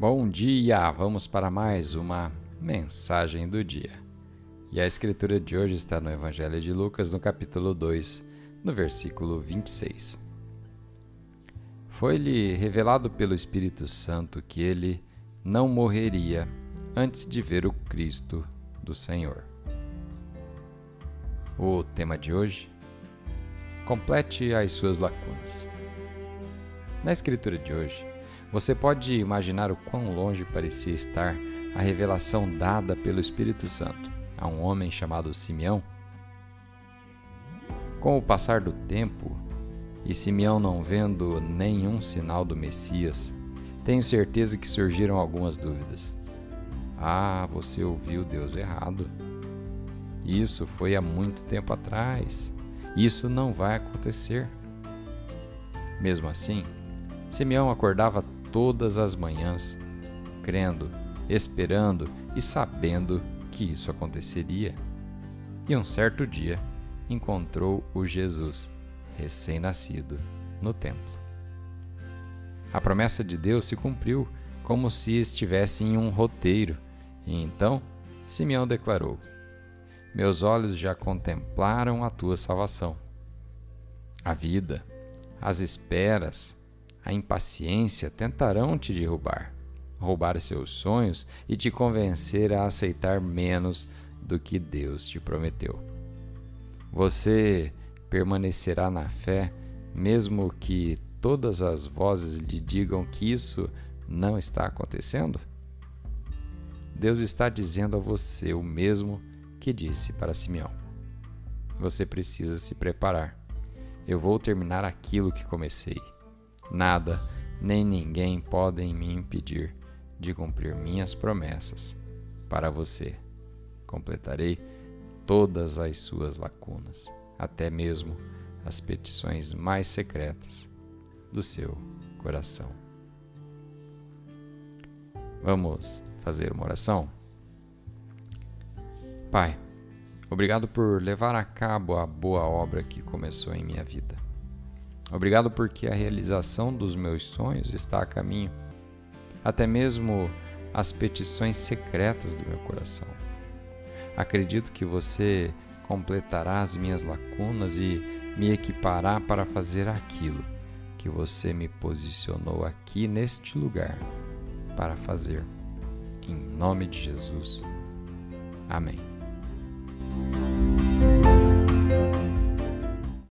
Bom dia! Vamos para mais uma mensagem do dia. E a escritura de hoje está no Evangelho de Lucas, no capítulo 2, no versículo 26. Foi-lhe revelado pelo Espírito Santo que ele não morreria antes de ver o Cristo do Senhor. O tema de hoje: complete as suas lacunas. Na escritura de hoje, você pode imaginar o quão longe parecia estar a revelação dada pelo Espírito Santo a um homem chamado Simeão? Com o passar do tempo, e Simeão não vendo nenhum sinal do Messias, tenho certeza que surgiram algumas dúvidas. Ah, você ouviu Deus errado. Isso foi há muito tempo atrás. Isso não vai acontecer. Mesmo assim, Simeão acordava todas as manhãs, crendo, esperando e sabendo que isso aconteceria. E um certo dia encontrou o Jesus, recém-nascido, no templo. A promessa de Deus se cumpriu como se estivesse em um roteiro, e então Simeão declarou: Meus olhos já contemplaram a tua salvação. A vida, as esperas, a impaciência tentarão te derrubar, roubar seus sonhos e te convencer a aceitar menos do que Deus te prometeu. Você permanecerá na fé, mesmo que todas as vozes lhe digam que isso não está acontecendo? Deus está dizendo a você o mesmo que disse para Simeão. Você precisa se preparar. Eu vou terminar aquilo que comecei. Nada nem ninguém podem me impedir de cumprir minhas promessas para você. Completarei todas as suas lacunas, até mesmo as petições mais secretas do seu coração. Vamos fazer uma oração? Pai, obrigado por levar a cabo a boa obra que começou em minha vida. Obrigado porque a realização dos meus sonhos está a caminho, até mesmo as petições secretas do meu coração. Acredito que você completará as minhas lacunas e me equipará para fazer aquilo que você me posicionou aqui neste lugar para fazer. Em nome de Jesus. Amém.